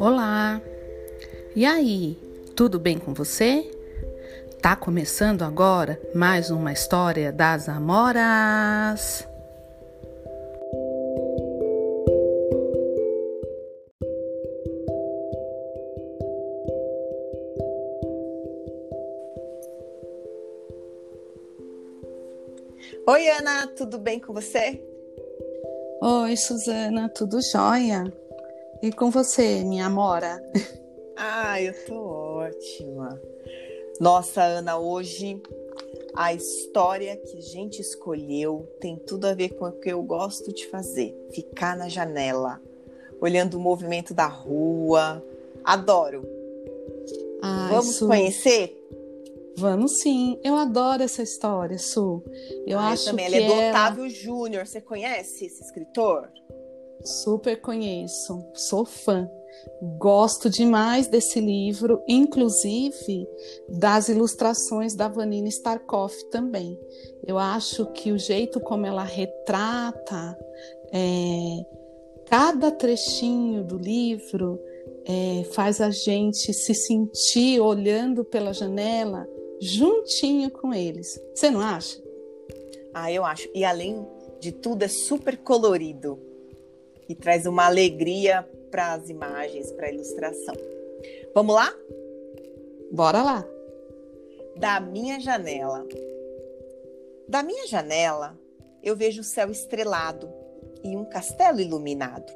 Olá! E aí, tudo bem com você? Tá começando agora mais uma história das Amoras! Oi, Ana, tudo bem com você? Oi, Suzana, tudo jóia? E com você, minha amora? Ah, eu tô ótima. Nossa, Ana, hoje a história que a gente escolheu tem tudo a ver com o que eu gosto de fazer: ficar na janela, olhando o movimento da rua. Adoro. Ai, Vamos Su... conhecer? Vamos sim. Eu adoro essa história, Su. Eu ah, acho também. que Ele é do Otávio Júnior. Você conhece esse escritor? Super conheço, sou fã. Gosto demais desse livro, inclusive das ilustrações da Vanina Starkoff também. Eu acho que o jeito como ela retrata é, cada trechinho do livro é, faz a gente se sentir olhando pela janela juntinho com eles. Você não acha? Ah, eu acho. E além de tudo, é super colorido e traz uma alegria para as imagens, para a ilustração. Vamos lá? Bora lá. Da minha janela. Da minha janela, eu vejo o céu estrelado e um castelo iluminado.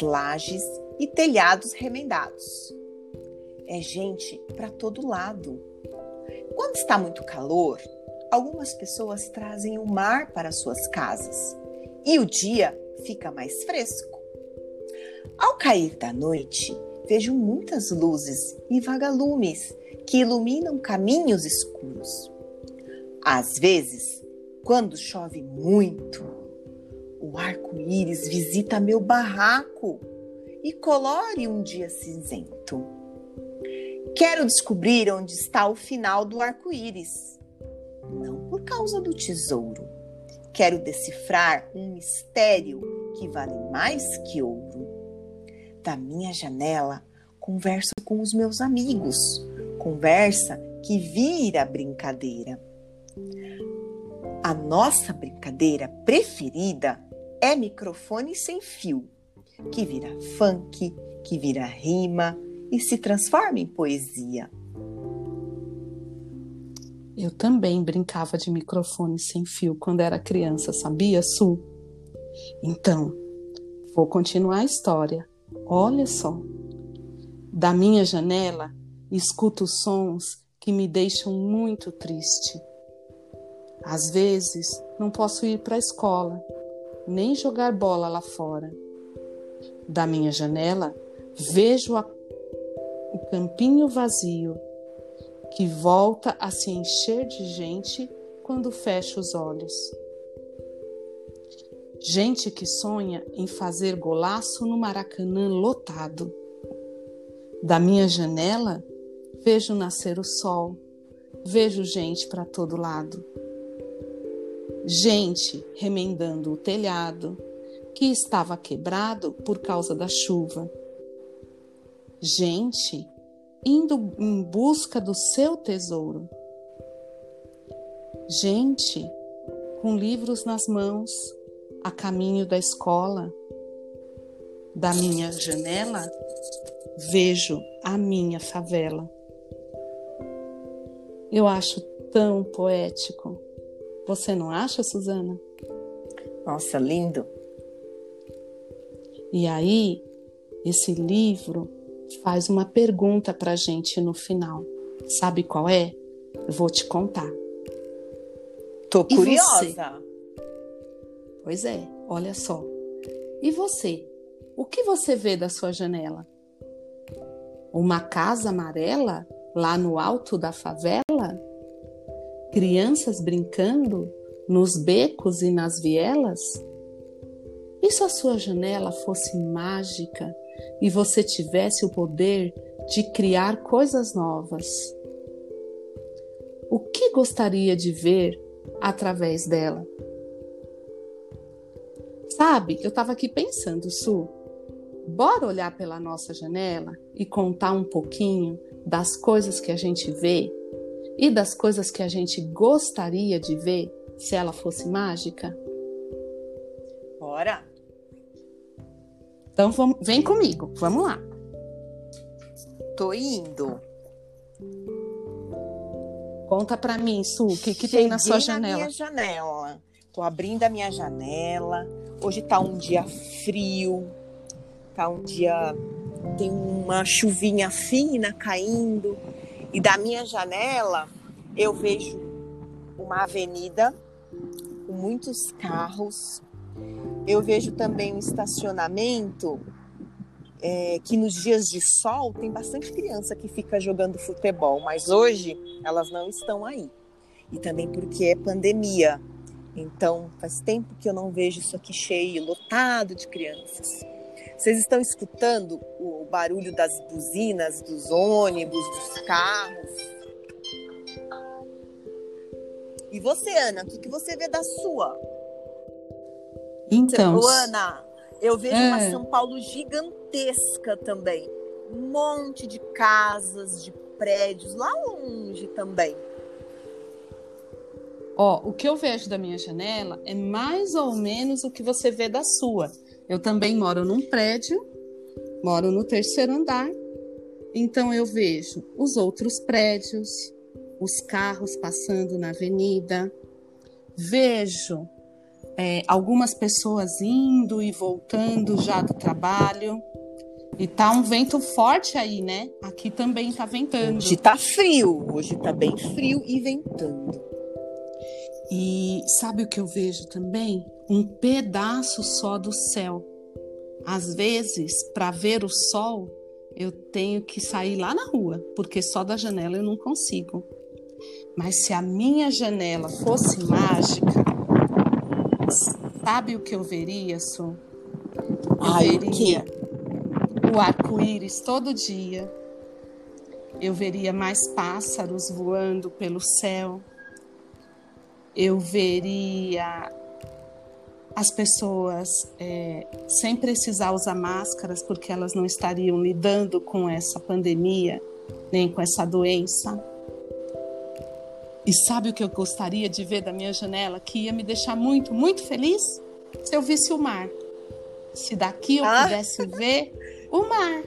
Lajes e telhados remendados. É gente para todo lado. Quando está muito calor, algumas pessoas trazem o mar para suas casas e o dia fica mais fresco. Ao cair da noite, vejo muitas luzes e vagalumes que iluminam caminhos escuros. Às vezes, quando chove muito, o arco-íris visita meu barraco e colore um dia cinzento. Quero descobrir onde está o final do arco-íris, não por causa do tesouro, Quero decifrar um mistério que vale mais que ouro. Da minha janela, converso com os meus amigos, conversa que vira brincadeira. A nossa brincadeira preferida é microfone sem fio, que vira funk, que vira rima e se transforma em poesia. Eu também brincava de microfone sem fio quando era criança, sabia, Su? Então, vou continuar a história. Olha só. Da minha janela, escuto sons que me deixam muito triste. Às vezes, não posso ir para a escola, nem jogar bola lá fora. Da minha janela, vejo a... o campinho vazio que volta a se encher de gente quando fecha os olhos. Gente que sonha em fazer golaço no Maracanã lotado. Da minha janela, vejo nascer o sol, vejo gente para todo lado. Gente remendando o telhado que estava quebrado por causa da chuva. Gente indo em busca do seu tesouro. Gente com livros nas mãos, a caminho da escola. Da minha janela, vejo a minha favela. Eu acho tão poético. Você não acha, Suzana? Nossa, lindo. E aí, esse livro faz uma pergunta para a gente no final. Sabe qual é? Eu vou te contar. Tô curiosa. Pois é, olha só. E você? O que você vê da sua janela? Uma casa amarela lá no alto da favela? Crianças brincando nos becos e nas vielas? E se a sua janela fosse mágica e você tivesse o poder de criar coisas novas? O que gostaria de ver através dela? Sabe, eu estava aqui pensando, Su, Bora olhar pela nossa janela e contar um pouquinho das coisas que a gente vê e das coisas que a gente gostaria de ver se ela fosse mágica? Bora! Então vamos, vem comigo, vamos lá. Tô indo. Conta para mim, Su, o que, que tem na sua janela? Na minha janela. Tô abrindo a minha janela. Hoje tá um dia frio. Tá um dia tem uma chuvinha fina caindo e da minha janela eu vejo uma avenida com muitos carros. Eu vejo também um estacionamento é, que nos dias de sol tem bastante criança que fica jogando futebol, mas hoje elas não estão aí. E também porque é pandemia. Então faz tempo que eu não vejo isso aqui cheio, lotado de crianças. Vocês estão escutando o barulho das buzinas, dos ônibus, dos carros? E você, Ana, o que, que você vê da sua? Então. Ô, Ana, eu vejo é. uma São Paulo gigantesca também. Um monte de casas, de prédios, lá longe também. Ó, o que eu vejo da minha janela é mais ou menos o que você vê da sua. Eu também moro num prédio, moro no terceiro andar, então eu vejo os outros prédios, os carros passando na avenida, vejo é, algumas pessoas indo e voltando já do trabalho. E tá um vento forte aí, né? Aqui também tá ventando. Hoje tá frio, hoje tá bem frio e ventando. E sabe o que eu vejo também? um pedaço só do céu. Às vezes, para ver o sol, eu tenho que sair lá na rua, porque só da janela eu não consigo. Mas se a minha janela fosse mágica, sabe o que eu veria, Su? Eu Ai, veria o, o arco-íris todo dia. Eu veria mais pássaros voando pelo céu. Eu veria as pessoas é, sem precisar usar máscaras, porque elas não estariam lidando com essa pandemia, nem com essa doença. E sabe o que eu gostaria de ver da minha janela, que ia me deixar muito, muito feliz? Se eu visse o mar. Se daqui eu ah. pudesse ver o mar.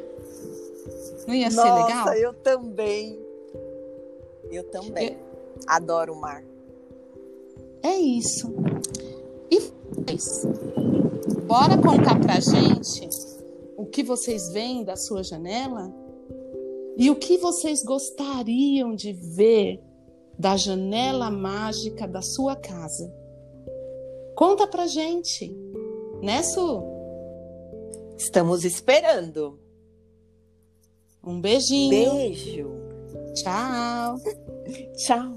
Não ia Nossa, ser legal? Nossa, eu também. Eu também. Eu... Adoro o mar. É isso. Bora contar pra gente o que vocês veem da sua janela e o que vocês gostariam de ver da janela mágica da sua casa. Conta pra gente, né, Su? Estamos esperando. Um beijinho. Beijo. Tchau. Tchau.